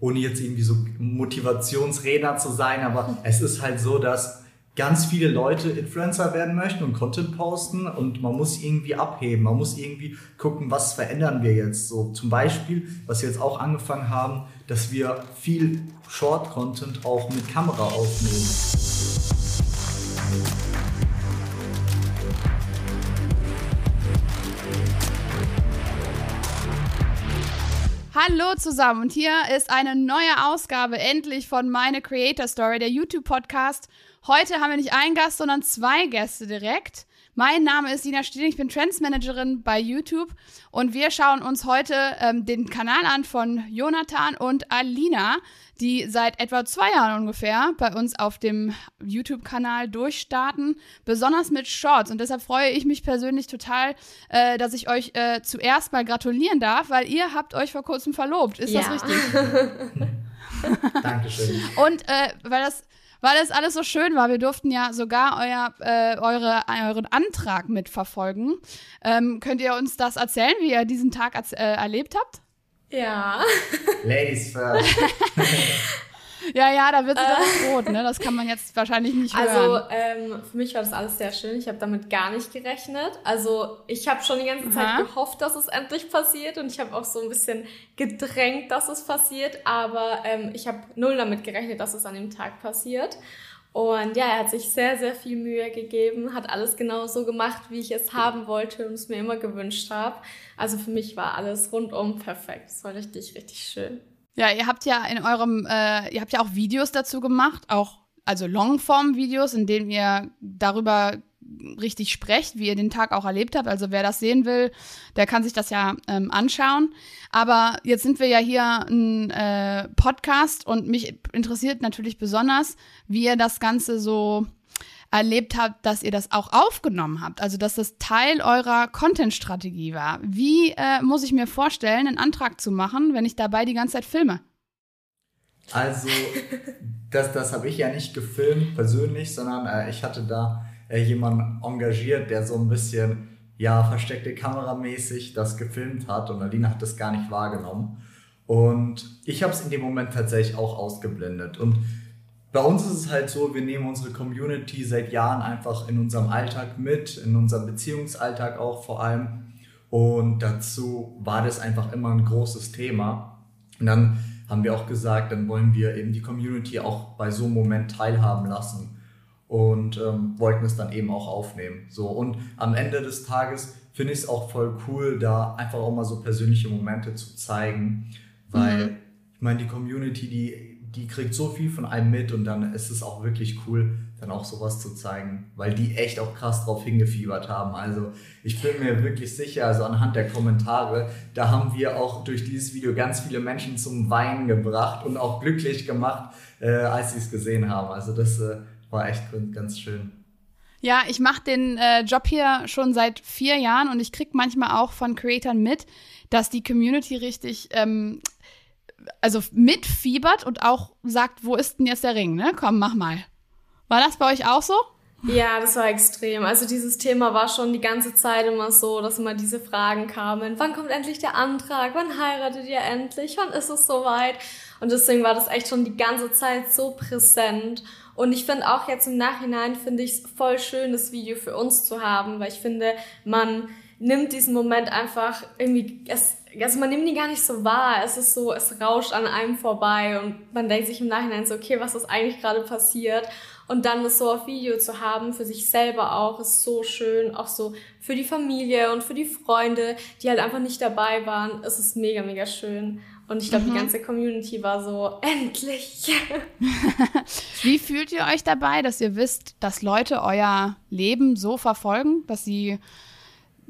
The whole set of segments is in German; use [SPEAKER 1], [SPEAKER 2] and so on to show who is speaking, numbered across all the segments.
[SPEAKER 1] ohne jetzt irgendwie so Motivationsredner zu sein, aber es ist halt so, dass ganz viele Leute Influencer werden möchten und Content posten und man muss irgendwie abheben, man muss irgendwie gucken, was verändern wir jetzt. So zum Beispiel, was wir jetzt auch angefangen haben, dass wir viel Short-Content auch mit Kamera aufnehmen.
[SPEAKER 2] Hallo zusammen und hier ist eine neue Ausgabe endlich von Meine Creator Story, der YouTube-Podcast. Heute haben wir nicht einen Gast, sondern zwei Gäste direkt. Mein Name ist Dina Stiel, ich bin Trendsmanagerin bei YouTube und wir schauen uns heute ähm, den Kanal an von Jonathan und Alina, die seit etwa zwei Jahren ungefähr bei uns auf dem YouTube-Kanal durchstarten, besonders mit Shorts. Und deshalb freue ich mich persönlich total, äh, dass ich euch äh, zuerst mal gratulieren darf, weil ihr habt euch vor kurzem verlobt. Ist ja. das richtig?
[SPEAKER 1] Dankeschön.
[SPEAKER 2] Und äh, weil das weil es alles so schön war. Wir durften ja sogar euer, äh, eure, euren Antrag mitverfolgen. Ähm, könnt ihr uns das erzählen, wie ihr diesen Tag äh, erlebt habt?
[SPEAKER 3] Ja.
[SPEAKER 1] Ladies first.
[SPEAKER 2] Ja, ja, da wird sie dann rot, ne? Das kann man jetzt wahrscheinlich nicht
[SPEAKER 3] also,
[SPEAKER 2] hören.
[SPEAKER 3] Also ähm, für mich war das alles sehr schön. Ich habe damit gar nicht gerechnet. Also ich habe schon die ganze Zeit Aha. gehofft, dass es endlich passiert und ich habe auch so ein bisschen gedrängt, dass es passiert. Aber ähm, ich habe null damit gerechnet, dass es an dem Tag passiert. Und ja, er hat sich sehr, sehr viel Mühe gegeben, hat alles genau so gemacht, wie ich es haben wollte und es mir immer gewünscht habe. Also für mich war alles rundum perfekt. Es war richtig, richtig schön.
[SPEAKER 2] Ja, ihr habt ja in eurem, äh, ihr habt ja auch Videos dazu gemacht, auch also Longform-Videos, in denen ihr darüber richtig sprecht, wie ihr den Tag auch erlebt habt. Also wer das sehen will, der kann sich das ja ähm, anschauen. Aber jetzt sind wir ja hier ein äh, Podcast und mich interessiert natürlich besonders, wie ihr das Ganze so erlebt habt, dass ihr das auch aufgenommen habt, also dass das Teil eurer Content-Strategie war. Wie äh, muss ich mir vorstellen, einen Antrag zu machen, wenn ich dabei die ganze Zeit filme?
[SPEAKER 1] Also, das, das habe ich ja nicht gefilmt persönlich, sondern äh, ich hatte da äh, jemanden engagiert, der so ein bisschen, ja, versteckte kameramäßig das gefilmt hat und Alina hat das gar nicht wahrgenommen. Und ich habe es in dem Moment tatsächlich auch ausgeblendet. Und bei uns ist es halt so, wir nehmen unsere Community seit Jahren einfach in unserem Alltag mit, in unserem Beziehungsalltag auch vor allem. Und dazu war das einfach immer ein großes Thema. Und dann haben wir auch gesagt, dann wollen wir eben die Community auch bei so einem Moment teilhaben lassen und ähm, wollten es dann eben auch aufnehmen. So und am Ende des Tages finde ich es auch voll cool, da einfach auch mal so persönliche Momente zu zeigen, weil mhm. ich meine, die Community, die die kriegt so viel von einem mit und dann ist es auch wirklich cool, dann auch sowas zu zeigen, weil die echt auch krass drauf hingefiebert haben. Also ich bin mir wirklich sicher, also anhand der Kommentare, da haben wir auch durch dieses Video ganz viele Menschen zum Weinen gebracht und auch glücklich gemacht, äh, als sie es gesehen haben. Also das äh, war echt ganz schön.
[SPEAKER 2] Ja, ich mache den äh, Job hier schon seit vier Jahren und ich krieg manchmal auch von Creatern mit, dass die Community richtig ähm, also mitfiebert und auch sagt, wo ist denn jetzt der Ring, ne? Komm, mach mal. War das bei euch auch so?
[SPEAKER 3] Ja, das war extrem. Also dieses Thema war schon die ganze Zeit immer so, dass immer diese Fragen kamen. Wann kommt endlich der Antrag? Wann heiratet ihr endlich? Wann ist es soweit? Und deswegen war das echt schon die ganze Zeit so präsent. Und ich finde auch jetzt im Nachhinein finde ich es voll schön, das Video für uns zu haben, weil ich finde, man nimmt diesen Moment einfach irgendwie, es, also man nimmt ihn gar nicht so wahr. Es ist so, es rauscht an einem vorbei und man denkt sich im Nachhinein so, okay, was ist eigentlich gerade passiert? Und dann das so auf Video zu haben, für sich selber auch, ist so schön. Auch so für die Familie und für die Freunde, die halt einfach nicht dabei waren. Es ist mega, mega schön. Und ich glaube, mhm. die ganze Community war so, endlich.
[SPEAKER 2] Wie fühlt ihr euch dabei, dass ihr wisst, dass Leute euer Leben so verfolgen, dass sie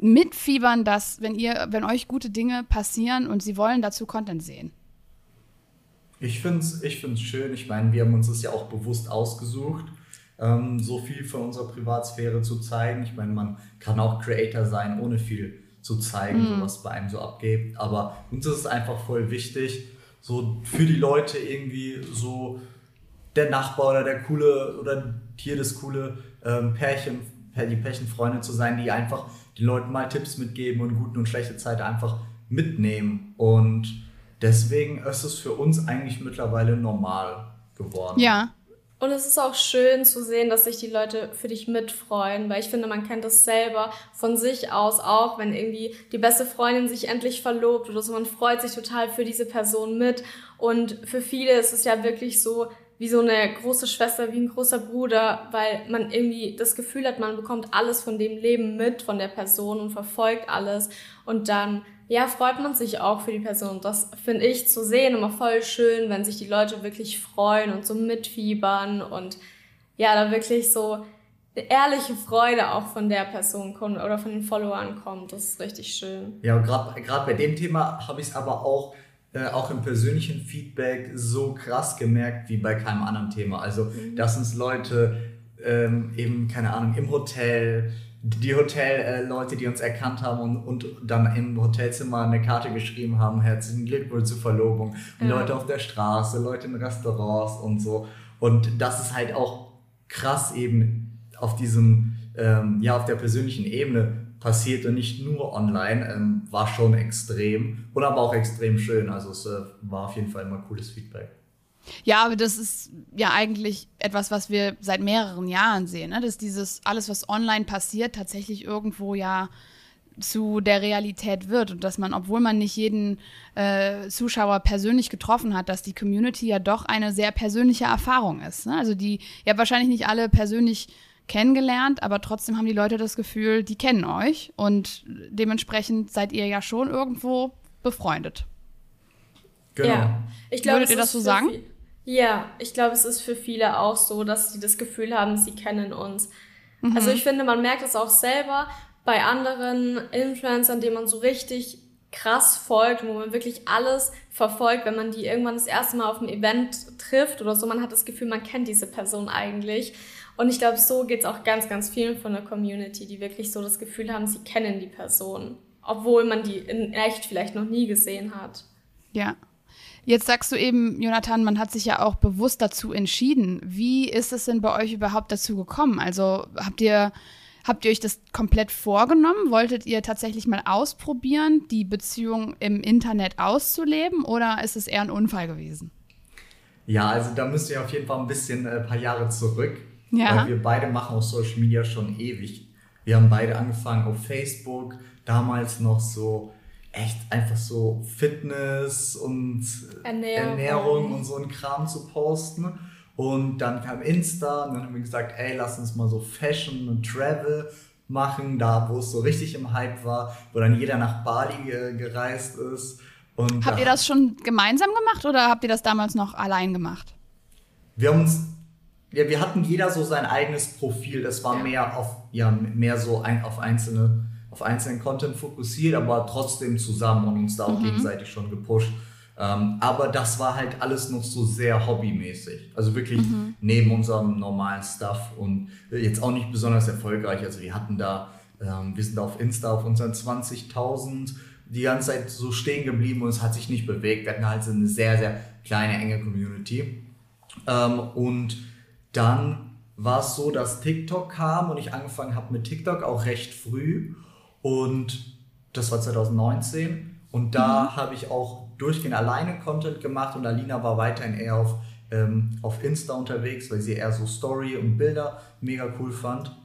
[SPEAKER 2] mitfiebern, dass, wenn ihr, wenn euch gute Dinge passieren und sie wollen dazu Content sehen?
[SPEAKER 1] Ich finde es ich find's schön. Ich meine, wir haben uns das ja auch bewusst ausgesucht, ähm, so viel von unserer Privatsphäre zu zeigen. Ich meine, man kann auch Creator sein, ohne viel zu zeigen, mhm. was bei einem so abgeht. Aber uns ist es einfach voll wichtig, so für die Leute irgendwie so der Nachbar oder der coole oder hier das coole ähm, Pärchen, die Pärchenfreunde zu sein, die einfach den Leuten mal Tipps mitgeben und gute und schlechte Zeit einfach mitnehmen. Und deswegen ist es für uns eigentlich mittlerweile normal geworden.
[SPEAKER 2] Ja.
[SPEAKER 3] Und es ist auch schön zu sehen, dass sich die Leute für dich mitfreuen, weil ich finde, man kennt das selber von sich aus auch, wenn irgendwie die beste Freundin sich endlich verlobt oder so, man freut sich total für diese Person mit. Und für viele ist es ja wirklich so, wie so eine große Schwester, wie ein großer Bruder, weil man irgendwie das Gefühl hat, man bekommt alles von dem Leben mit, von der Person und verfolgt alles. Und dann, ja, freut man sich auch für die Person. Und das finde ich zu sehen immer voll schön, wenn sich die Leute wirklich freuen und so mitfiebern und ja, da wirklich so eine ehrliche Freude auch von der Person kommt oder von den Followern kommt. Das ist richtig schön.
[SPEAKER 1] Ja, gerade bei dem Thema habe ich es aber auch äh, auch im persönlichen Feedback so krass gemerkt wie bei keinem anderen Thema. Also, mhm. dass uns Leute ähm, eben, keine Ahnung, im Hotel, die Hotelleute, äh, die uns erkannt haben und, und dann im Hotelzimmer eine Karte geschrieben haben, herzlichen Glückwunsch zur Verlobung. Ja. Leute auf der Straße, Leute in Restaurants und so. Und das ist halt auch krass eben auf diesem, ähm, ja, auf der persönlichen Ebene passiert und nicht nur online, ähm, war schon extrem und aber auch extrem schön. Also es äh, war auf jeden Fall immer cooles Feedback.
[SPEAKER 2] Ja, aber das ist ja eigentlich etwas, was wir seit mehreren Jahren sehen, ne? dass dieses alles, was online passiert, tatsächlich irgendwo ja zu der Realität wird und dass man, obwohl man nicht jeden äh, Zuschauer persönlich getroffen hat, dass die Community ja doch eine sehr persönliche Erfahrung ist. Ne? Also die ja wahrscheinlich nicht alle persönlich kennengelernt, aber trotzdem haben die Leute das Gefühl, die kennen euch und dementsprechend seid ihr ja schon irgendwo befreundet.
[SPEAKER 3] Genau. Ja, ich glaub,
[SPEAKER 2] Würdet ihr das so sagen?
[SPEAKER 3] Ja, ich glaube, es ist für viele auch so, dass sie das Gefühl haben, sie kennen uns. Mhm. Also ich finde, man merkt es auch selber bei anderen Influencern, denen man so richtig krass folgt, wo man wirklich alles verfolgt, wenn man die irgendwann das erste Mal auf einem Event trifft oder so, man hat das Gefühl, man kennt diese Person eigentlich. Und ich glaube, so geht es auch ganz, ganz vielen von der Community, die wirklich so das Gefühl haben, sie kennen die Person, obwohl man die in echt vielleicht noch nie gesehen hat.
[SPEAKER 2] Ja. Jetzt sagst du eben, Jonathan, man hat sich ja auch bewusst dazu entschieden. Wie ist es denn bei euch überhaupt dazu gekommen? Also habt ihr, habt ihr euch das komplett vorgenommen? Wolltet ihr tatsächlich mal ausprobieren, die Beziehung im Internet auszuleben oder ist es eher ein Unfall gewesen?
[SPEAKER 1] Ja, also da müsst ihr auf jeden Fall ein bisschen ein äh, paar Jahre zurück.
[SPEAKER 2] Ja.
[SPEAKER 1] Weil wir beide machen auf Social Media schon ewig. Wir haben beide angefangen auf Facebook, damals noch so echt einfach so Fitness und Ernährung, Ernährung und so ein Kram zu posten. Und dann kam Insta und dann haben wir gesagt, ey, lass uns mal so Fashion und Travel machen, da wo es so richtig im Hype war, wo dann jeder nach Bali gereist ist. Und
[SPEAKER 2] habt ihr das schon gemeinsam gemacht oder habt ihr das damals noch allein gemacht?
[SPEAKER 1] Wir haben uns ja, wir hatten jeder so sein eigenes Profil. Das war ja. mehr auf, ja, mehr so ein, auf einzelne, auf einzelnen Content fokussiert, aber trotzdem zusammen und uns da auch mhm. gegenseitig schon gepusht. Ähm, aber das war halt alles noch so sehr hobbymäßig. Also wirklich mhm. neben unserem normalen Stuff und jetzt auch nicht besonders erfolgreich. Also wir hatten da, ähm, wir sind da auf Insta auf unseren 20.000 die ganze Zeit so stehen geblieben und es hat sich nicht bewegt. Wir hatten halt so eine sehr, sehr kleine, enge Community. Ähm, und dann war es so, dass TikTok kam und ich angefangen habe mit TikTok auch recht früh. Und das war 2019. Und da mhm. habe ich auch durchgehend alleine Content gemacht und Alina war weiterhin eher auf, ähm, auf Insta unterwegs, weil sie eher so Story und Bilder mega cool fand.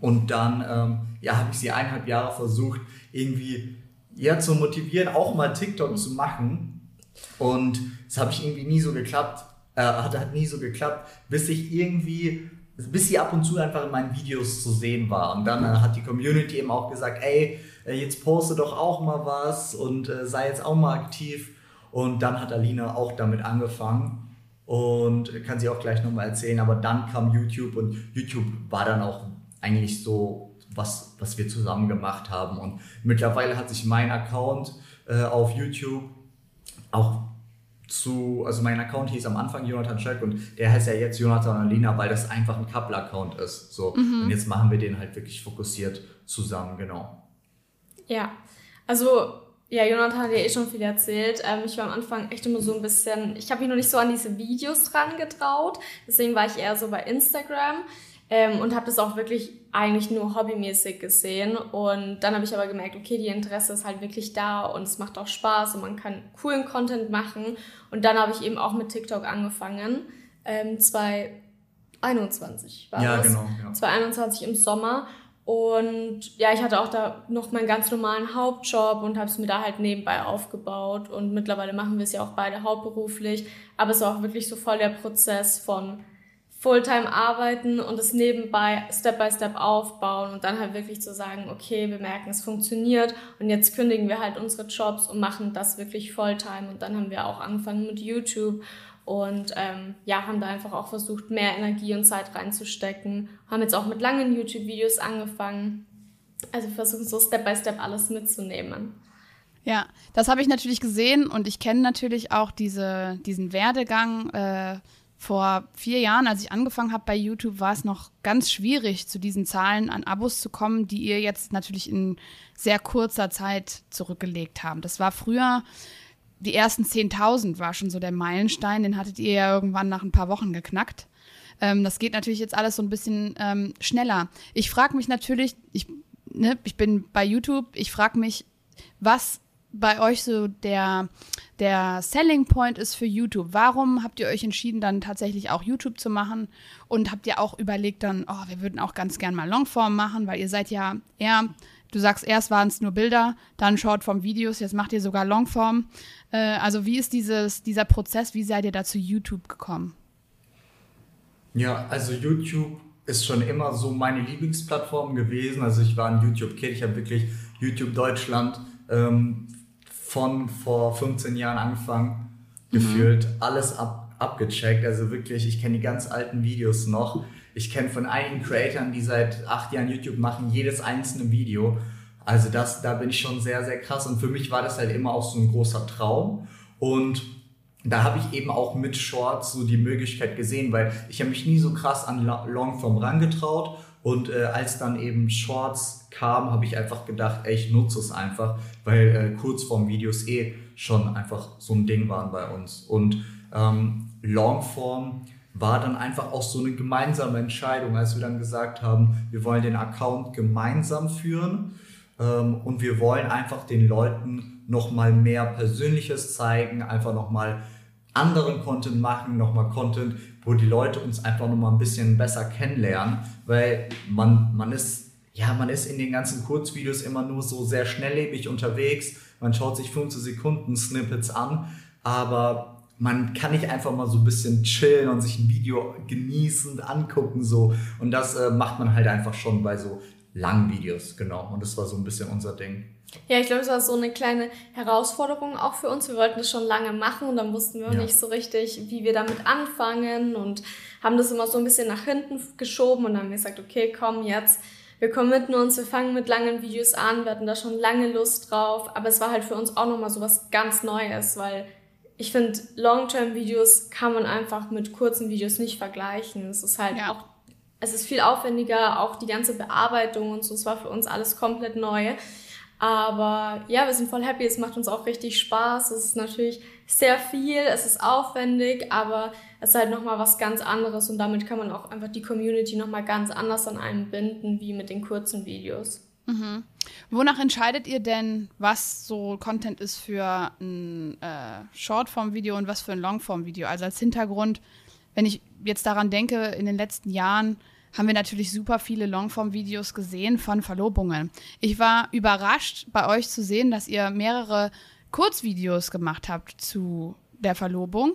[SPEAKER 1] Und dann ähm, ja, habe ich sie eineinhalb Jahre versucht, irgendwie ja, zu motivieren, auch mal TikTok zu machen. Und es habe ich irgendwie nie so geklappt. Äh, hat, hat nie so geklappt, bis ich irgendwie, bis sie ab und zu einfach in meinen Videos zu sehen war. Und dann äh, hat die Community eben auch gesagt, ey, äh, jetzt poste doch auch mal was und äh, sei jetzt auch mal aktiv. Und dann hat Alina auch damit angefangen und kann sie auch gleich nochmal erzählen. Aber dann kam YouTube und YouTube war dann auch eigentlich so was, was wir zusammen gemacht haben. Und mittlerweile hat sich mein Account äh, auf YouTube auch zu, also mein Account hieß am Anfang Jonathan Schöck und der heißt ja jetzt Jonathan Alina, weil das einfach ein Couple-Account ist. So. Mhm. Und jetzt machen wir den halt wirklich fokussiert zusammen, genau.
[SPEAKER 3] Ja, also ja, Jonathan hat ja eh schon viel erzählt. Ähm, ich war am Anfang echt immer so ein bisschen, ich habe mich noch nicht so an diese Videos dran getraut, deswegen war ich eher so bei Instagram. Ähm, und habe das auch wirklich eigentlich nur hobbymäßig gesehen. Und dann habe ich aber gemerkt, okay, die Interesse ist halt wirklich da und es macht auch Spaß und man kann coolen Content machen. Und dann habe ich eben auch mit TikTok angefangen. Ähm, 2021 war
[SPEAKER 1] ja,
[SPEAKER 3] das.
[SPEAKER 1] Genau, ja.
[SPEAKER 3] 2021 im Sommer. Und ja, ich hatte auch da noch meinen ganz normalen Hauptjob und habe es mir da halt nebenbei aufgebaut. Und mittlerweile machen wir es ja auch beide hauptberuflich. Aber es war auch wirklich so voll der Prozess von Fulltime arbeiten und es nebenbei Step by Step aufbauen und dann halt wirklich zu sagen, okay, wir merken, es funktioniert und jetzt kündigen wir halt unsere Jobs und machen das wirklich Fulltime. Und dann haben wir auch angefangen mit YouTube und ähm, ja, haben da einfach auch versucht, mehr Energie und Zeit reinzustecken. Haben jetzt auch mit langen YouTube-Videos angefangen. Also versuchen so Step by Step alles mitzunehmen.
[SPEAKER 2] Ja, das habe ich natürlich gesehen und ich kenne natürlich auch diese, diesen Werdegang. Äh, vor vier Jahren, als ich angefangen habe bei YouTube, war es noch ganz schwierig, zu diesen Zahlen an Abos zu kommen, die ihr jetzt natürlich in sehr kurzer Zeit zurückgelegt habt. Das war früher die ersten 10.000 war schon so der Meilenstein, den hattet ihr ja irgendwann nach ein paar Wochen geknackt. Ähm, das geht natürlich jetzt alles so ein bisschen ähm, schneller. Ich frage mich natürlich, ich, ne, ich bin bei YouTube, ich frage mich, was bei euch so der, der Selling Point ist für YouTube. Warum habt ihr euch entschieden, dann tatsächlich auch YouTube zu machen? Und habt ihr auch überlegt dann, oh, wir würden auch ganz gern mal Longform machen, weil ihr seid ja eher Du sagst, erst waren es nur Bilder, dann Shortform-Videos, jetzt macht ihr sogar Longform. Äh, also wie ist dieses, dieser Prozess, wie seid ihr da zu YouTube gekommen?
[SPEAKER 1] Ja, also YouTube ist schon immer so meine Lieblingsplattform gewesen. Also ich war ein YouTube-Kid, ich habe wirklich YouTube Deutschland ähm, von vor 15 Jahren angefangen, mhm. gefühlt alles ab, abgecheckt. Also wirklich, ich kenne die ganz alten Videos noch. Ich kenne von einigen Creatoren, die seit acht Jahren YouTube machen, jedes einzelne Video. Also das, da bin ich schon sehr, sehr krass. Und für mich war das halt immer auch so ein großer Traum. Und da habe ich eben auch mit Shorts so die Möglichkeit gesehen, weil ich habe mich nie so krass an Longform rangetraut. Und äh, als dann eben Shorts kam, habe ich einfach gedacht, ey, ich nutze es einfach, weil äh, Kurzform-Videos eh schon einfach so ein Ding waren bei uns. Und ähm, Longform war dann einfach auch so eine gemeinsame Entscheidung, als wir dann gesagt haben, wir wollen den Account gemeinsam führen ähm, und wir wollen einfach den Leuten nochmal mehr Persönliches zeigen, einfach nochmal anderen Content machen, nochmal Content, wo die Leute uns einfach nochmal ein bisschen besser kennenlernen, weil man, man ist ja, man ist in den ganzen Kurzvideos immer nur so sehr schnelllebig unterwegs. Man schaut sich 15 Sekunden Snippets an, aber man kann nicht einfach mal so ein bisschen chillen und sich ein Video genießend angucken so und das äh, macht man halt einfach schon bei so langen Videos, genau und das war so ein bisschen unser Ding.
[SPEAKER 3] Ja, ich glaube, es war so eine kleine Herausforderung auch für uns. Wir wollten das schon lange machen und dann wussten wir auch ja. nicht so richtig, wie wir damit anfangen und haben das immer so ein bisschen nach hinten geschoben und dann haben wir gesagt, okay, komm jetzt, wir committen uns, wir fangen mit langen Videos an, wir hatten da schon lange Lust drauf, aber es war halt für uns auch nochmal so was ganz Neues, weil ich finde, Long-Term-Videos kann man einfach mit kurzen Videos nicht vergleichen. Es ist halt ja. auch, es ist viel aufwendiger, auch die ganze Bearbeitung und so. Es war für uns alles komplett neu. Aber ja, wir sind voll happy. Es macht uns auch richtig Spaß. Es ist natürlich sehr viel, es ist aufwendig, aber es ist halt nochmal was ganz anderes und damit kann man auch einfach die Community nochmal ganz anders an einen binden, wie mit den kurzen Videos.
[SPEAKER 2] Mhm. Wonach entscheidet ihr denn, was so Content ist für ein äh, Shortform-Video und was für ein Longform-Video? Also als Hintergrund, wenn ich jetzt daran denke, in den letzten Jahren haben wir natürlich super viele Longform-Videos gesehen von Verlobungen. Ich war überrascht, bei euch zu sehen, dass ihr mehrere Kurzvideos gemacht habt zu der Verlobung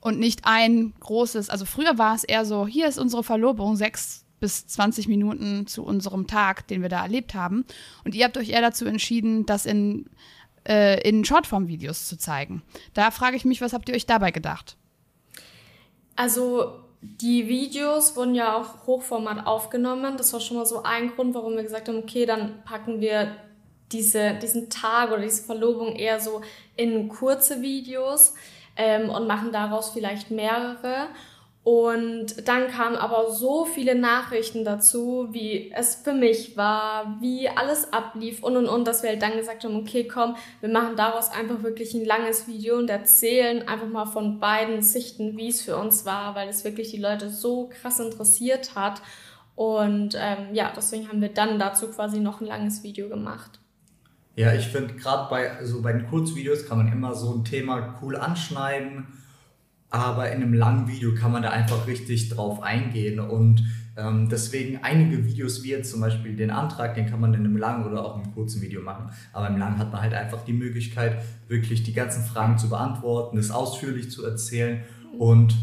[SPEAKER 2] und nicht ein großes. Also früher war es eher so, hier ist unsere Verlobung, sechs bis 20 Minuten zu unserem Tag, den wir da erlebt haben. Und ihr habt euch eher dazu entschieden, das in, äh, in Shortform-Videos zu zeigen. Da frage ich mich, was habt ihr euch dabei gedacht?
[SPEAKER 3] Also die Videos wurden ja auch Hochformat aufgenommen. Das war schon mal so ein Grund, warum wir gesagt haben, okay, dann packen wir diese, diesen Tag oder diese Verlobung eher so in kurze Videos ähm, und machen daraus vielleicht mehrere. Und dann kamen aber so viele Nachrichten dazu, wie es für mich war, wie alles ablief und und und, dass wir halt dann gesagt haben, okay, komm, wir machen daraus einfach wirklich ein langes Video und erzählen einfach mal von beiden Sichten, wie es für uns war, weil es wirklich die Leute so krass interessiert hat. Und ähm, ja, deswegen haben wir dann dazu quasi noch ein langes Video gemacht.
[SPEAKER 1] Ja, ich finde gerade bei, also bei den Kurzvideos kann man immer so ein Thema cool anschneiden, aber in einem langen Video kann man da einfach richtig drauf eingehen und ähm, deswegen einige Videos wie jetzt zum Beispiel den Antrag, den kann man in einem langen oder auch einem kurzen Video machen, aber im langen hat man halt einfach die Möglichkeit, wirklich die ganzen Fragen zu beantworten, es ausführlich zu erzählen und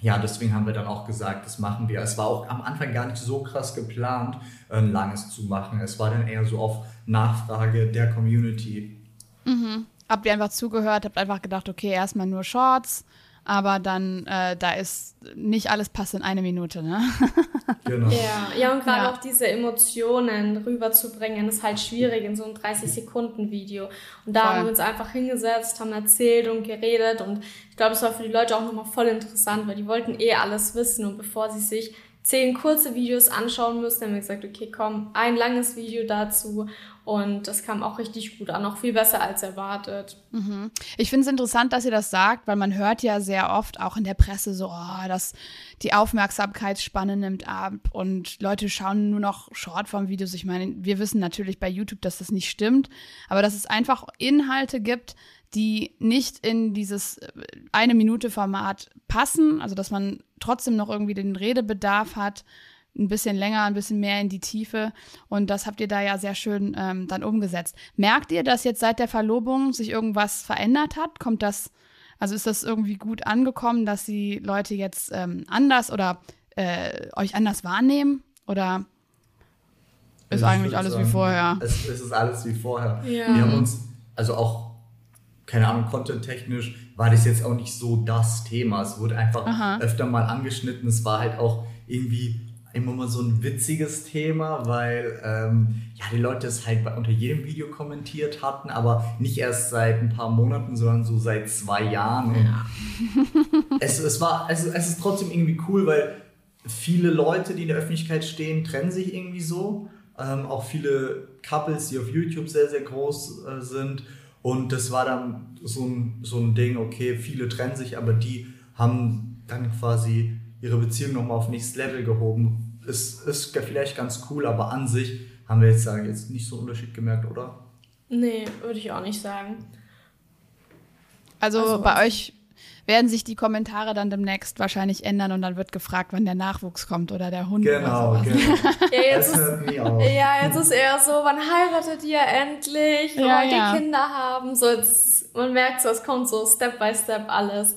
[SPEAKER 1] ja, deswegen haben wir dann auch gesagt, das machen wir. Es war auch am Anfang gar nicht so krass geplant, ein langes zu machen. Es war dann eher so auf Nachfrage der Community.
[SPEAKER 2] Mhm. Habt ihr einfach zugehört, habt einfach gedacht, okay, erstmal nur Shorts, aber dann, äh, da ist nicht alles passt in eine Minute, ne?
[SPEAKER 3] genau. Ja, ja und gerade ja. auch diese Emotionen rüberzubringen, ist halt schwierig in so einem 30-Sekunden-Video. Und da voll. haben wir uns einfach hingesetzt, haben erzählt und geredet und ich glaube, es war für die Leute auch nochmal voll interessant, weil die wollten eh alles wissen und bevor sie sich zehn kurze Videos anschauen müssen, haben wir gesagt, okay, komm, ein langes Video dazu und das kam auch richtig gut an, auch viel besser als erwartet.
[SPEAKER 2] Mhm. Ich finde es interessant, dass ihr das sagt, weil man hört ja sehr oft auch in der Presse so, oh, dass die Aufmerksamkeitsspanne nimmt ab und Leute schauen nur noch Shortform-Videos. Ich meine, wir wissen natürlich bei YouTube, dass das nicht stimmt, aber dass es einfach Inhalte gibt, die nicht in dieses äh, eine Minute Format passen, also dass man trotzdem noch irgendwie den Redebedarf hat ein bisschen länger, ein bisschen mehr in die Tiefe. Und das habt ihr da ja sehr schön ähm, dann umgesetzt. Merkt ihr, dass jetzt seit der Verlobung sich irgendwas verändert hat? Kommt das, also ist das irgendwie gut angekommen, dass die Leute jetzt ähm, anders oder äh, euch anders wahrnehmen? Oder ist also eigentlich alles sagen, wie vorher?
[SPEAKER 1] Es, es, ist alles wie vorher. Ja. Wir haben uns, also auch, keine Ahnung, content-technisch war das jetzt auch nicht so das Thema. Es wurde einfach Aha. öfter mal angeschnitten. Es war halt auch irgendwie immer mal so ein witziges Thema, weil ähm, ja, die Leute es halt unter jedem Video kommentiert hatten, aber nicht erst seit ein paar Monaten, sondern so seit zwei Jahren. Ja. es, es, war, es, es ist trotzdem irgendwie cool, weil viele Leute, die in der Öffentlichkeit stehen, trennen sich irgendwie so. Ähm, auch viele Couples, die auf YouTube sehr, sehr groß äh, sind. Und das war dann so ein, so ein Ding, okay, viele trennen sich, aber die haben dann quasi ihre Beziehung nochmal auf nächstes Level gehoben. Ist, ist vielleicht ganz cool, aber an sich haben wir jetzt, sagen, jetzt nicht so einen Unterschied gemerkt, oder?
[SPEAKER 3] Nee, würde ich auch nicht sagen.
[SPEAKER 2] Also, also bei euch werden sich die Kommentare dann demnächst wahrscheinlich ändern und dann wird gefragt, wann der Nachwuchs kommt oder der Hund genau, oder sowas. Genau.
[SPEAKER 3] ja, jetzt ist, ja, jetzt ist eher so, wann heiratet ihr endlich? Wollt ja, ja. ihr Kinder haben? So, jetzt, man merkt so, es kommt so Step by Step alles.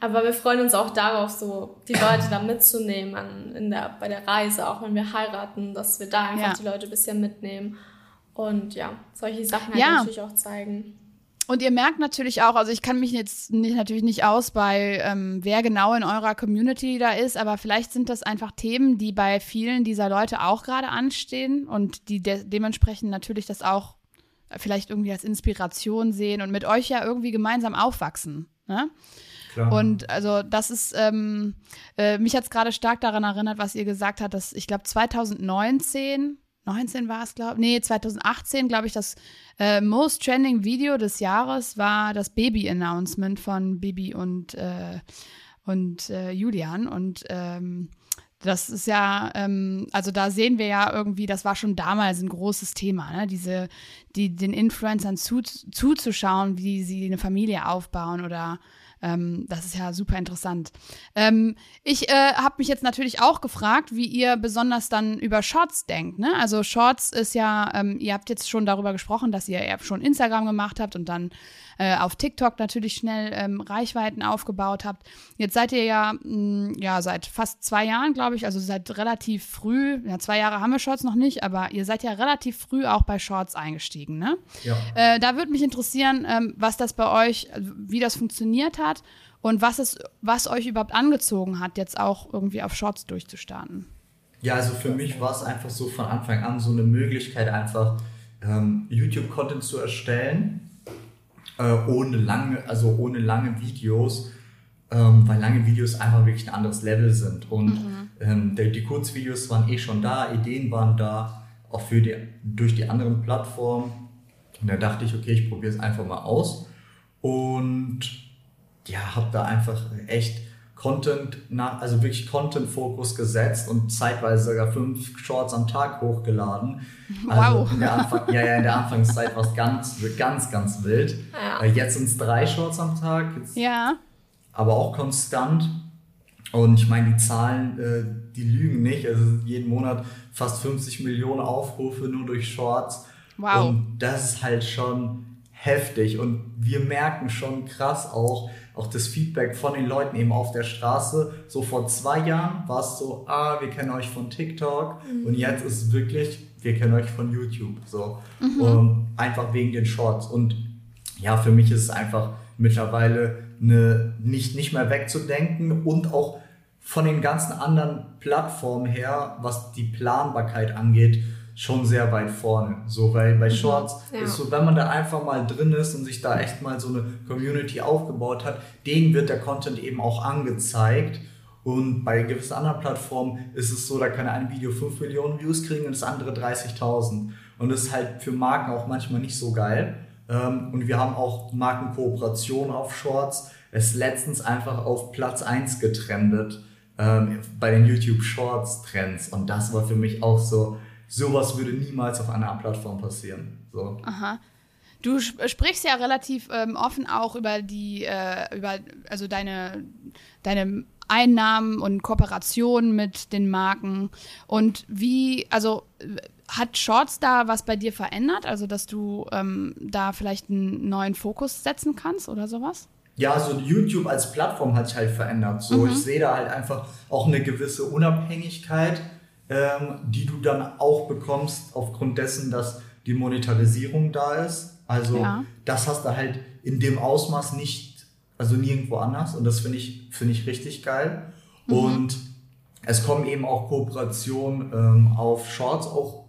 [SPEAKER 3] Aber wir freuen uns auch darauf, so die Leute da mitzunehmen in der, bei der Reise, auch wenn wir heiraten, dass wir da einfach ja. die Leute ein bisschen mitnehmen und ja, solche Sachen halt ja. natürlich auch zeigen.
[SPEAKER 2] Und ihr merkt natürlich auch, also ich kann mich jetzt nicht, natürlich nicht aus bei, ähm, wer genau in eurer Community da ist, aber vielleicht sind das einfach Themen, die bei vielen dieser Leute auch gerade anstehen und die de dementsprechend natürlich das auch vielleicht irgendwie als Inspiration sehen und mit euch ja irgendwie gemeinsam aufwachsen. Ne? Klar. Und also das ist, ähm, äh, mich hat es gerade stark daran erinnert, was ihr gesagt habt, dass ich glaube 2019, 19 war es, glaube ich, nee, 2018, glaube ich, das äh, Most Trending Video des Jahres war das Baby-Announcement von Bibi und, äh, und äh, Julian. Und ähm, das ist ja, ähm, also da sehen wir ja irgendwie, das war schon damals ein großes Thema, ne? Diese, die, den Influencern zu, zuzuschauen, wie sie eine Familie aufbauen oder ähm, das ist ja super interessant. Ähm, ich äh, habe mich jetzt natürlich auch gefragt, wie ihr besonders dann über Shorts denkt. Ne? Also Shorts ist ja, ähm, ihr habt jetzt schon darüber gesprochen, dass ihr schon Instagram gemacht habt und dann äh, auf TikTok natürlich schnell ähm, Reichweiten aufgebaut habt. Jetzt seid ihr ja, mh, mm, ja seit fast zwei Jahren, glaube ich, also seit relativ früh, ja, zwei Jahre haben wir Shorts noch nicht, aber ihr seid ja relativ früh auch bei Shorts eingestiegen, ne? Ja. Äh, da würde mich interessieren, ähm, was das bei euch, also wie das funktioniert hat und was es, was euch überhaupt angezogen hat, jetzt auch irgendwie auf Shorts durchzustarten.
[SPEAKER 1] Ja, also für mich war es einfach so von Anfang an so eine Möglichkeit, einfach ähm, YouTube-Content zu erstellen äh, ohne lange, also ohne lange Videos, ähm, weil lange Videos einfach wirklich ein anderes Level sind. Und mhm. ähm, die, die Kurzvideos waren eh schon da, Ideen waren da, auch für die, durch die anderen Plattformen. Und da dachte ich, okay, ich probiere es einfach mal aus. Und ja, habe da einfach echt Content, nach, also wirklich Content-Fokus gesetzt und zeitweise sogar fünf Shorts am Tag hochgeladen. Also wow. in der Anfang, ja, ja, in der Anfangszeit war es ganz, ganz, ganz wild. Ja. Jetzt sind es drei Shorts am Tag. Jetzt,
[SPEAKER 2] ja.
[SPEAKER 1] Aber auch konstant. Und ich meine, die Zahlen, äh, die lügen nicht. Also jeden Monat fast 50 Millionen Aufrufe nur durch Shorts. Wow. Und das ist halt schon heftig. Und wir merken schon krass auch, auch das Feedback von den Leuten eben auf der Straße. So vor zwei Jahren war es so, ah, wir kennen euch von TikTok mhm. und jetzt ist es wirklich, wir kennen euch von YouTube. So. Mhm. Und einfach wegen den Shorts. Und ja, für mich ist es einfach mittlerweile eine, nicht, nicht mehr wegzudenken und auch von den ganzen anderen Plattformen her, was die Planbarkeit angeht, schon sehr weit vorne. So, weil bei mhm. Shorts ja. ist so, wenn man da einfach mal drin ist und sich da echt mal so eine Community aufgebaut hat, denen wird der Content eben auch angezeigt. Und bei gewissen anderen Plattformen ist es so, da kann ein Video 5 Millionen Views kriegen und das andere 30.000. Und das ist halt für Marken auch manchmal nicht so geil. Ähm, und wir haben auch Markenkooperation auf Shorts. Es ist letztens einfach auf Platz 1 getrendet ähm, bei den YouTube Shorts Trends. Und das war für mich auch so, sowas würde niemals auf einer Plattform passieren. So.
[SPEAKER 2] Aha. Du sprichst ja relativ ähm, offen auch über die, äh, über, also deine, deine Einnahmen und Kooperationen mit den Marken. Und wie, also hat Shorts da was bei dir verändert? Also, dass du ähm, da vielleicht einen neuen Fokus setzen kannst oder sowas?
[SPEAKER 1] Ja, so YouTube als Plattform hat sich halt verändert. So, mhm. ich sehe da halt einfach auch eine gewisse Unabhängigkeit die du dann auch bekommst aufgrund dessen, dass die Monetarisierung da ist. Also ja. das hast du halt in dem Ausmaß nicht, also nirgendwo anders. Und das finde ich, finde ich richtig geil. Mhm. Und es kommen eben auch Kooperationen ähm, auf Shorts, auch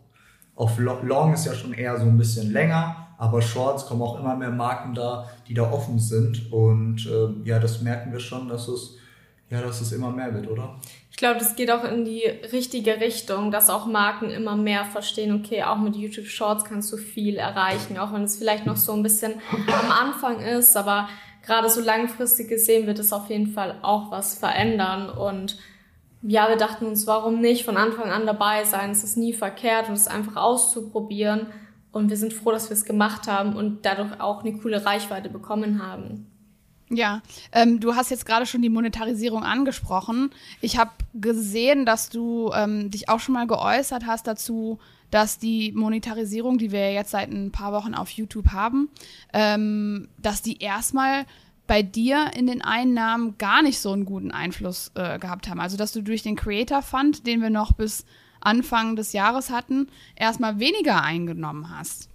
[SPEAKER 1] auf Long ist ja schon eher so ein bisschen länger, aber Shorts kommen auch immer mehr Marken da, die da offen sind. Und äh, ja, das merken wir schon, dass es, ja, dass es immer mehr wird, oder?
[SPEAKER 3] Ich glaube, das geht auch in die richtige Richtung, dass auch Marken immer mehr verstehen, okay, auch mit YouTube Shorts kannst du viel erreichen, auch wenn es vielleicht noch so ein bisschen am Anfang ist, aber gerade so langfristig gesehen wird es auf jeden Fall auch was verändern und ja, wir dachten uns, warum nicht von Anfang an dabei sein? Es ist nie verkehrt und es einfach auszuprobieren. Und wir sind froh, dass wir es gemacht haben und dadurch auch eine coole Reichweite bekommen haben.
[SPEAKER 2] Ja, ähm, du hast jetzt gerade schon die Monetarisierung angesprochen. Ich habe gesehen, dass du ähm, dich auch schon mal geäußert hast dazu, dass die Monetarisierung, die wir jetzt seit ein paar Wochen auf YouTube haben, ähm, dass die erstmal bei dir in den Einnahmen gar nicht so einen guten Einfluss äh, gehabt haben. Also dass du durch den Creator Fund, den wir noch bis Anfang des Jahres hatten, erstmal weniger eingenommen hast.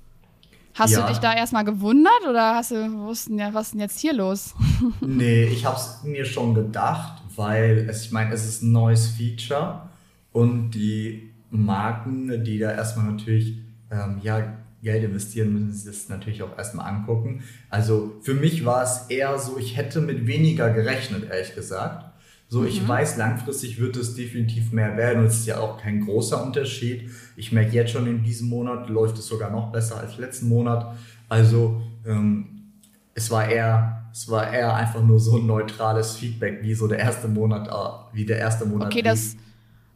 [SPEAKER 2] Hast ja. du dich da erstmal gewundert oder hast du wussten ja, was ist denn jetzt hier los?
[SPEAKER 1] nee, ich habe es mir schon gedacht, weil es, ich meine, es ist ein neues Feature und die Marken, die da erstmal natürlich ähm, ja, Geld investieren, müssen sich das natürlich auch erstmal angucken. Also für mich war es eher so, ich hätte mit weniger gerechnet, ehrlich gesagt. So, mhm. ich weiß, langfristig wird es definitiv mehr werden und es ist ja auch kein großer Unterschied. Ich merke jetzt schon, in diesem Monat läuft es sogar noch besser als letzten Monat. Also ähm, es war eher, es war eher einfach nur so ein neutrales Feedback, wie so der erste Monat, äh, wie der erste Monat.
[SPEAKER 2] Okay, das,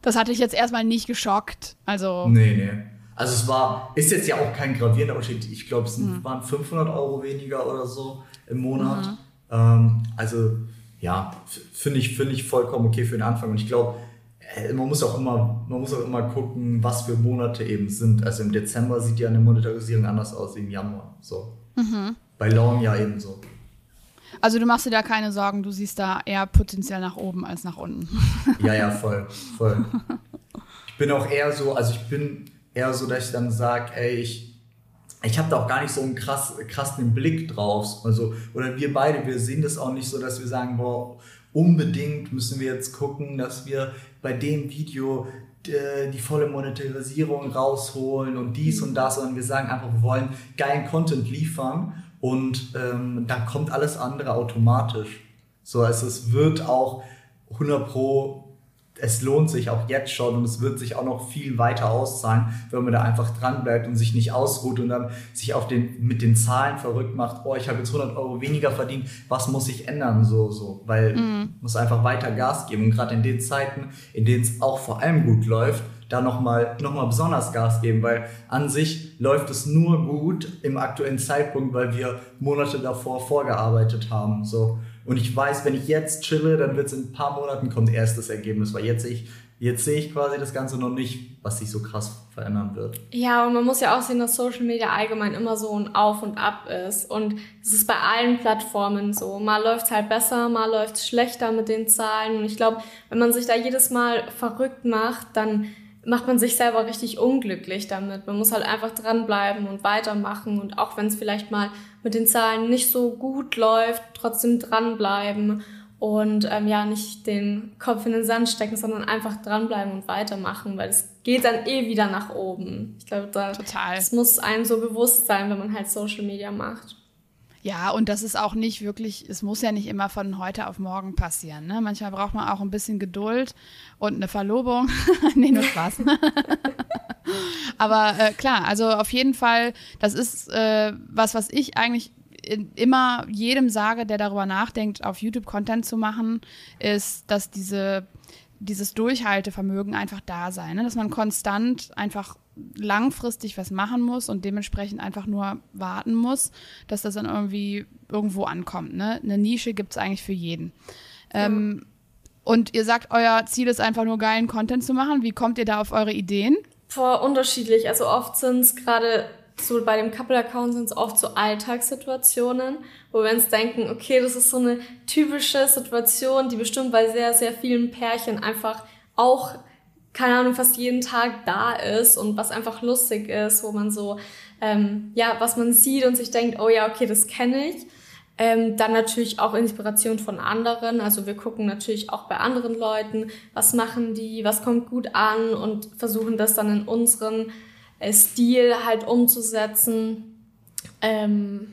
[SPEAKER 2] das hatte ich jetzt erstmal nicht geschockt. Also.
[SPEAKER 1] Nee, nee. Also es war, ist jetzt ja auch kein gravierender Unterschied. Ich glaube, es mhm. waren 500 Euro weniger oder so im Monat. Mhm. Ähm, also ja, finde ich, finde ich vollkommen okay für den Anfang. Und ich glaube, äh, man muss auch immer, man muss auch immer gucken, was für Monate eben sind. Also im Dezember sieht ja eine Monetarisierung anders aus wie im Januar. So. Mhm. Bei Long ja ebenso.
[SPEAKER 2] Also du machst dir da keine Sorgen, du siehst da eher potenziell nach oben als nach unten.
[SPEAKER 1] Ja, ja, voll, voll. Ich bin auch eher so, also ich bin eher so, dass ich dann sage, ey, ich ich habe da auch gar nicht so einen krass, krassen Blick drauf. Also, oder wir beide, wir sehen das auch nicht so, dass wir sagen, boah, unbedingt müssen wir jetzt gucken, dass wir bei dem Video die, äh, die volle Monetarisierung rausholen und dies und das, sondern wir sagen einfach, wir wollen geilen Content liefern und ähm, dann kommt alles andere automatisch. So, also es wird auch 100 Pro es lohnt sich auch jetzt schon und es wird sich auch noch viel weiter auszahlen, wenn man da einfach dran bleibt und sich nicht ausruht und dann sich auf den, mit den Zahlen verrückt macht, oh, ich habe jetzt 100 Euro weniger verdient, was muss ich ändern, so, so, weil mhm. muss einfach weiter Gas geben und gerade in den Zeiten, in denen es auch vor allem gut läuft, da nochmal noch mal besonders Gas geben, weil an sich läuft es nur gut im aktuellen Zeitpunkt, weil wir Monate davor vorgearbeitet haben, so. Und ich weiß, wenn ich jetzt chille, dann wird es in ein paar Monaten kommt erst das Ergebnis, weil jetzt sehe ich, jetzt sehe ich quasi das Ganze noch nicht, was sich so krass verändern wird.
[SPEAKER 3] Ja, und man muss ja auch sehen, dass Social Media allgemein immer so ein Auf und Ab ist. Und es ist bei allen Plattformen so. Mal läuft es halt besser, mal läuft es schlechter mit den Zahlen. Und ich glaube, wenn man sich da jedes Mal verrückt macht, dann macht man sich selber richtig unglücklich damit. Man muss halt einfach dranbleiben und weitermachen und auch wenn es vielleicht mal mit den Zahlen nicht so gut läuft, trotzdem dranbleiben und ähm, ja, nicht den Kopf in den Sand stecken, sondern einfach dranbleiben und weitermachen, weil es geht dann eh wieder nach oben. Ich glaube, da, Total. das muss einem so bewusst sein, wenn man halt Social Media macht.
[SPEAKER 2] Ja, und das ist auch nicht wirklich, es muss ja nicht immer von heute auf morgen passieren. Ne? Manchmal braucht man auch ein bisschen Geduld und eine Verlobung. nee, nur Spaß. Aber äh, klar, also auf jeden Fall, das ist äh, was, was ich eigentlich immer jedem sage, der darüber nachdenkt, auf YouTube Content zu machen, ist, dass diese dieses Durchhaltevermögen einfach da sein, ne? dass man konstant einfach langfristig was machen muss und dementsprechend einfach nur warten muss, dass das dann irgendwie irgendwo ankommt. Ne? Eine Nische gibt es eigentlich für jeden. Ja. Ähm, und ihr sagt, euer Ziel ist einfach nur geilen Content zu machen. Wie kommt ihr da auf eure Ideen?
[SPEAKER 3] Vor unterschiedlich. Also oft sind es gerade so bei dem Couple-Account sind es oft so Alltagssituationen, wo wir uns denken, okay, das ist so eine typische Situation, die bestimmt bei sehr, sehr vielen Pärchen einfach auch keine Ahnung, fast jeden Tag da ist und was einfach lustig ist, wo man so, ähm, ja, was man sieht und sich denkt, oh ja, okay, das kenne ich. Ähm, dann natürlich auch Inspiration von anderen. Also wir gucken natürlich auch bei anderen Leuten, was machen die, was kommt gut an und versuchen das dann in unseren äh, Stil halt umzusetzen. Ähm,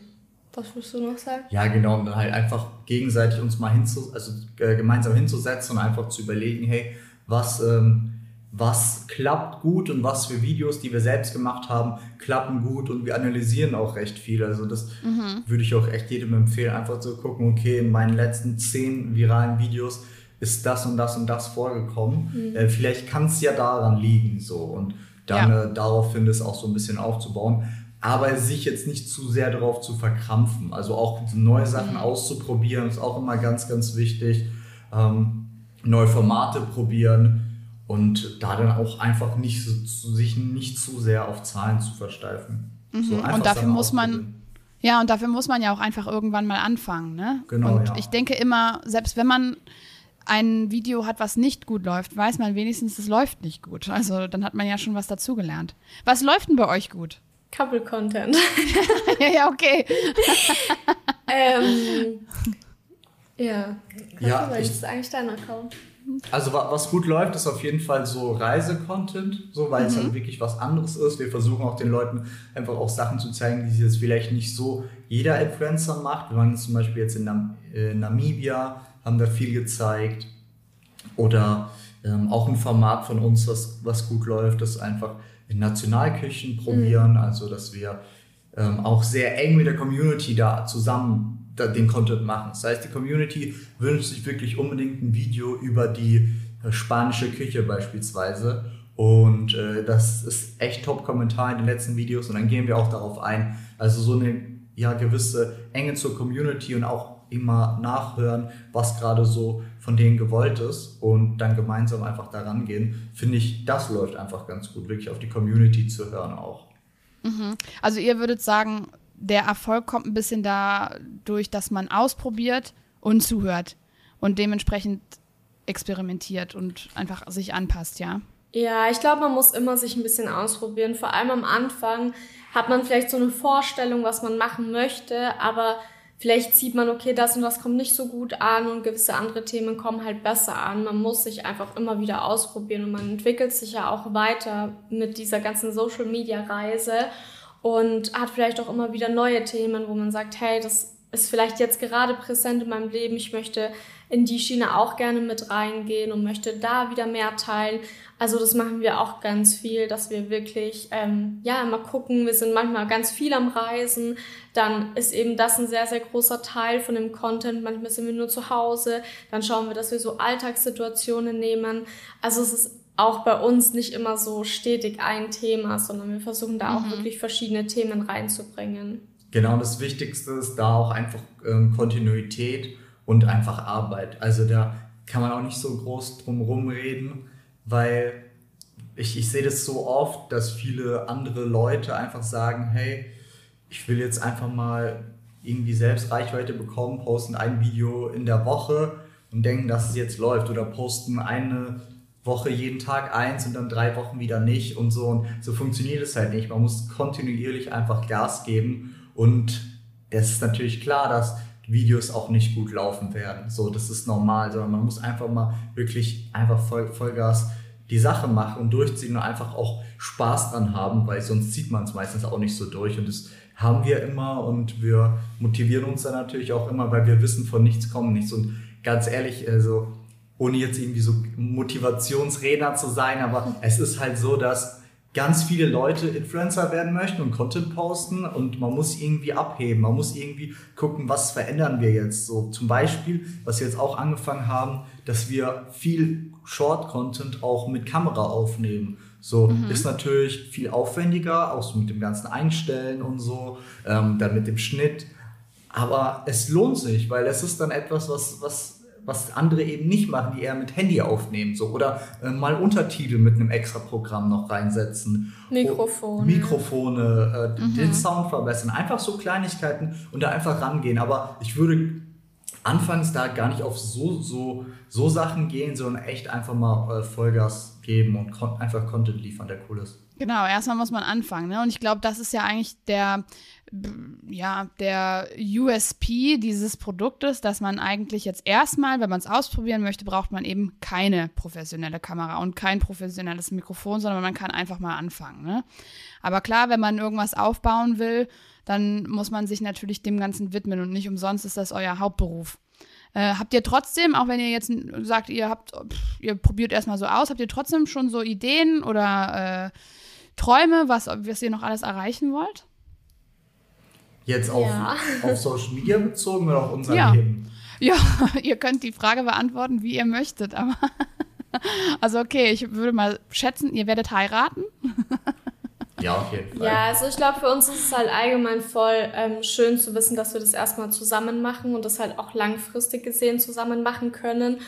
[SPEAKER 3] was willst du noch sagen?
[SPEAKER 1] Ja, genau, und halt einfach gegenseitig uns mal hinzu, also äh, gemeinsam hinzusetzen und einfach zu überlegen, hey, was ähm, was klappt gut und was für Videos, die wir selbst gemacht haben, klappen gut und wir analysieren auch recht viel. Also das mhm. würde ich auch echt jedem empfehlen, einfach zu gucken, okay, in meinen letzten zehn viralen Videos ist das und das und das vorgekommen. Mhm. Äh, vielleicht kann es ja daran liegen so und dann ja. äh, daraufhin das auch so ein bisschen aufzubauen. Aber sich jetzt nicht zu sehr darauf zu verkrampfen. Also auch neue Sachen mhm. auszuprobieren, ist auch immer ganz, ganz wichtig. Ähm, neue Formate probieren und da dann auch einfach nicht so, sich nicht zu sehr auf Zahlen zu versteifen.
[SPEAKER 2] Mhm. So und dafür muss man ja und dafür muss man ja auch einfach irgendwann mal anfangen, ne? Genau. Und ja. ich denke immer, selbst wenn man ein Video hat, was nicht gut läuft, weiß man wenigstens, es läuft nicht gut. Also dann hat man ja schon was dazugelernt. Was läuft denn bei euch gut?
[SPEAKER 3] Couple Content.
[SPEAKER 2] ja, ja, okay.
[SPEAKER 3] ähm, ja, ja ich, das ist eigentlich dein Account.
[SPEAKER 1] Also was gut läuft, ist auf jeden Fall so Reisecontent, so weil mhm. es halt wirklich was anderes ist. Wir versuchen auch den Leuten einfach auch Sachen zu zeigen, die jetzt vielleicht nicht so jeder Influencer macht. Wir waren zum Beispiel jetzt in, Nam äh, Namibia, haben da viel gezeigt. Oder ähm, auch ein Format von uns, was, was gut läuft, ist einfach in Nationalküchen probieren. Mhm. Also dass wir ähm, auch sehr eng mit der Community da zusammen den Content machen. Das heißt, die Community wünscht sich wirklich unbedingt ein Video über die äh, spanische Küche beispielsweise. Und äh, das ist echt Top-Kommentar in den letzten Videos und dann gehen wir auch darauf ein. Also so eine ja, gewisse Enge zur Community und auch immer nachhören, was gerade so von denen gewollt ist und dann gemeinsam einfach daran gehen, finde ich, das läuft einfach ganz gut, wirklich auf die Community zu hören auch.
[SPEAKER 2] Mhm. Also ihr würdet sagen, der Erfolg kommt ein bisschen dadurch, dass man ausprobiert und zuhört und dementsprechend experimentiert und einfach sich anpasst, ja?
[SPEAKER 3] Ja, ich glaube, man muss immer sich ein bisschen ausprobieren. Vor allem am Anfang hat man vielleicht so eine Vorstellung, was man machen möchte, aber vielleicht sieht man, okay, das und das kommt nicht so gut an und gewisse andere Themen kommen halt besser an. Man muss sich einfach immer wieder ausprobieren und man entwickelt sich ja auch weiter mit dieser ganzen Social-Media-Reise und hat vielleicht auch immer wieder neue Themen, wo man sagt, hey, das ist vielleicht jetzt gerade präsent in meinem Leben, ich möchte in die Schiene auch gerne mit reingehen und möchte da wieder mehr teilen. Also das machen wir auch ganz viel, dass wir wirklich ähm, ja immer gucken. Wir sind manchmal ganz viel am Reisen. Dann ist eben das ein sehr sehr großer Teil von dem Content. Manchmal sind wir nur zu Hause. Dann schauen wir, dass wir so Alltagssituationen nehmen. Also es ist auch bei uns nicht immer so stetig ein Thema, sondern wir versuchen da mhm. auch wirklich verschiedene Themen reinzubringen.
[SPEAKER 1] Genau, das Wichtigste ist da auch einfach ähm, Kontinuität und einfach Arbeit. Also da kann man auch nicht so groß drum rumreden, weil ich, ich sehe das so oft, dass viele andere Leute einfach sagen, hey, ich will jetzt einfach mal irgendwie selbst Reichweite bekommen, posten ein Video in der Woche und denken, dass es jetzt läuft oder posten eine Woche jeden Tag eins und dann drei Wochen wieder nicht und so. Und so funktioniert es halt nicht. Man muss kontinuierlich einfach Gas geben und das ist natürlich klar, dass Videos auch nicht gut laufen werden. So, das ist normal, sondern man muss einfach mal wirklich einfach voll, Vollgas die Sache machen und durchziehen und einfach auch Spaß dran haben, weil sonst zieht man es meistens auch nicht so durch und das haben wir immer und wir motivieren uns dann natürlich auch immer, weil wir wissen, von nichts kommt nichts und ganz ehrlich, also ohne jetzt irgendwie so Motivationsredner zu sein, aber es ist halt so, dass ganz viele Leute Influencer werden möchten und Content posten und man muss irgendwie abheben, man muss irgendwie gucken, was verändern wir jetzt. So zum Beispiel, was wir jetzt auch angefangen haben, dass wir viel Short-Content auch mit Kamera aufnehmen. So mhm. ist natürlich viel aufwendiger, auch so mit dem ganzen Einstellen und so, ähm, dann mit dem Schnitt. Aber es lohnt sich, weil es ist dann etwas, was, was was andere eben nicht machen, die eher mit Handy aufnehmen so oder äh, mal Untertitel mit einem extra Programm noch reinsetzen.
[SPEAKER 3] Mikrofone.
[SPEAKER 1] Mikrofone, äh, mhm. den Sound verbessern, einfach so Kleinigkeiten und da einfach rangehen. Aber ich würde anfangs da gar nicht auf so, so, so Sachen gehen, sondern echt einfach mal äh, Vollgas geben und einfach Content liefern, der cool ist.
[SPEAKER 2] Genau, erstmal muss man anfangen. Ne? Und ich glaube, das ist ja eigentlich der, ja, der USP dieses Produktes, dass man eigentlich jetzt erstmal, wenn man es ausprobieren möchte, braucht man eben keine professionelle Kamera und kein professionelles Mikrofon, sondern man kann einfach mal anfangen. Ne? Aber klar, wenn man irgendwas aufbauen will, dann muss man sich natürlich dem Ganzen widmen und nicht umsonst ist das euer Hauptberuf. Äh, habt ihr trotzdem, auch wenn ihr jetzt sagt, ihr habt, pff, ihr probiert erstmal so aus, habt ihr trotzdem schon so Ideen oder äh, Träume, was, was ihr noch alles erreichen wollt?
[SPEAKER 1] Jetzt auf, ja. auf Social Media bezogen oder auf unser
[SPEAKER 2] ja.
[SPEAKER 1] Leben?
[SPEAKER 2] Ja, ihr könnt die Frage beantworten, wie ihr möchtet, aber also okay, ich würde mal schätzen, ihr werdet heiraten.
[SPEAKER 1] Ja, auf jeden Fall.
[SPEAKER 3] Ja, also ich glaube, für uns ist es halt allgemein voll ähm, schön zu wissen, dass wir das erstmal zusammen machen und das halt auch langfristig gesehen zusammen machen können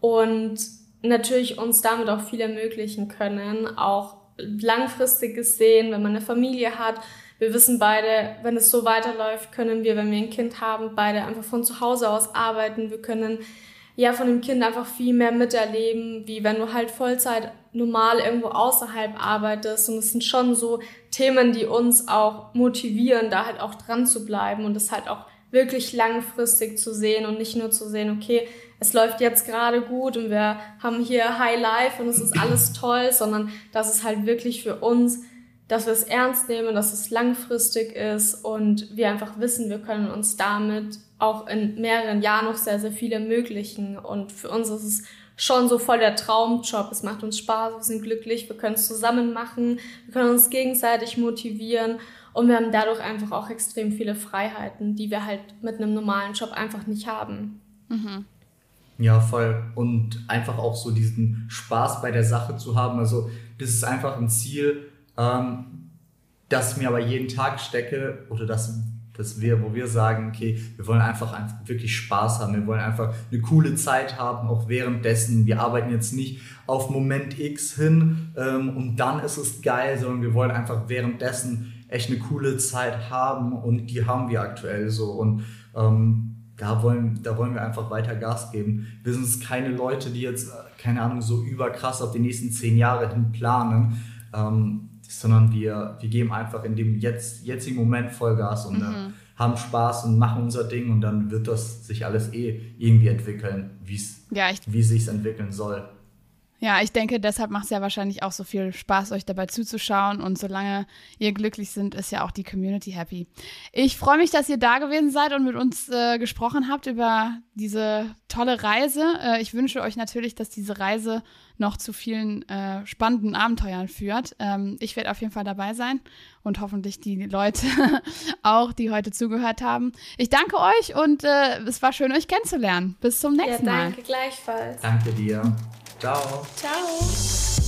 [SPEAKER 3] und natürlich uns damit auch viel ermöglichen können, auch langfristig gesehen, wenn man eine Familie hat. Wir wissen beide, wenn es so weiterläuft, können wir, wenn wir ein Kind haben, beide einfach von zu Hause aus arbeiten. Wir können ja von dem Kind einfach viel mehr miterleben, wie wenn du halt Vollzeit normal irgendwo außerhalb arbeitest. Und es sind schon so Themen, die uns auch motivieren, da halt auch dran zu bleiben und das halt auch wirklich langfristig zu sehen und nicht nur zu sehen, okay, es läuft jetzt gerade gut und wir haben hier High Life und es ist alles toll, sondern dass es halt wirklich für uns, dass wir es ernst nehmen, dass es langfristig ist und wir einfach wissen, wir können uns damit auch in mehreren Jahren noch sehr, sehr viel ermöglichen. Und für uns ist es schon so voll der Traumjob. Es macht uns Spaß, wir sind glücklich, wir können es zusammen machen, wir können uns gegenseitig motivieren und wir haben dadurch einfach auch extrem viele Freiheiten, die wir halt mit einem normalen Job einfach nicht haben.
[SPEAKER 2] Mhm.
[SPEAKER 1] Ja, voll. Und einfach auch so diesen Spaß bei der Sache zu haben. Also das ist einfach ein Ziel, ähm, das ich mir aber jeden Tag stecke oder das, das wir, wo wir sagen, okay, wir wollen einfach, wirklich Spaß haben. Wir wollen einfach eine coole Zeit haben, auch währenddessen. Wir arbeiten jetzt nicht auf Moment X hin ähm, und dann ist es geil, sondern wir wollen einfach währenddessen echt eine coole Zeit haben und die haben wir aktuell so. Und ähm, da wollen, da wollen wir einfach weiter Gas geben. Wir sind keine Leute, die jetzt, keine Ahnung, so überkrass auf die nächsten zehn Jahre hin planen, ähm, sondern wir, wir geben einfach in dem jetzt, jetzigen Moment Vollgas und mhm. haben Spaß und machen unser Ding und dann wird das sich alles eh irgendwie entwickeln, wie ja, es sich entwickeln soll.
[SPEAKER 2] Ja, ich denke, deshalb macht es ja wahrscheinlich auch so viel Spaß, euch dabei zuzuschauen. Und solange ihr glücklich sind, ist ja auch die Community happy. Ich freue mich, dass ihr da gewesen seid und mit uns äh, gesprochen habt über diese tolle Reise. Äh, ich wünsche euch natürlich, dass diese Reise noch zu vielen äh, spannenden Abenteuern führt. Ähm, ich werde auf jeden Fall dabei sein und hoffentlich die Leute auch, die heute zugehört haben. Ich danke euch und äh, es war schön, euch kennenzulernen. Bis zum nächsten
[SPEAKER 3] ja,
[SPEAKER 2] Mal.
[SPEAKER 3] Danke gleichfalls.
[SPEAKER 1] Danke dir. Ciao.
[SPEAKER 3] Ciao.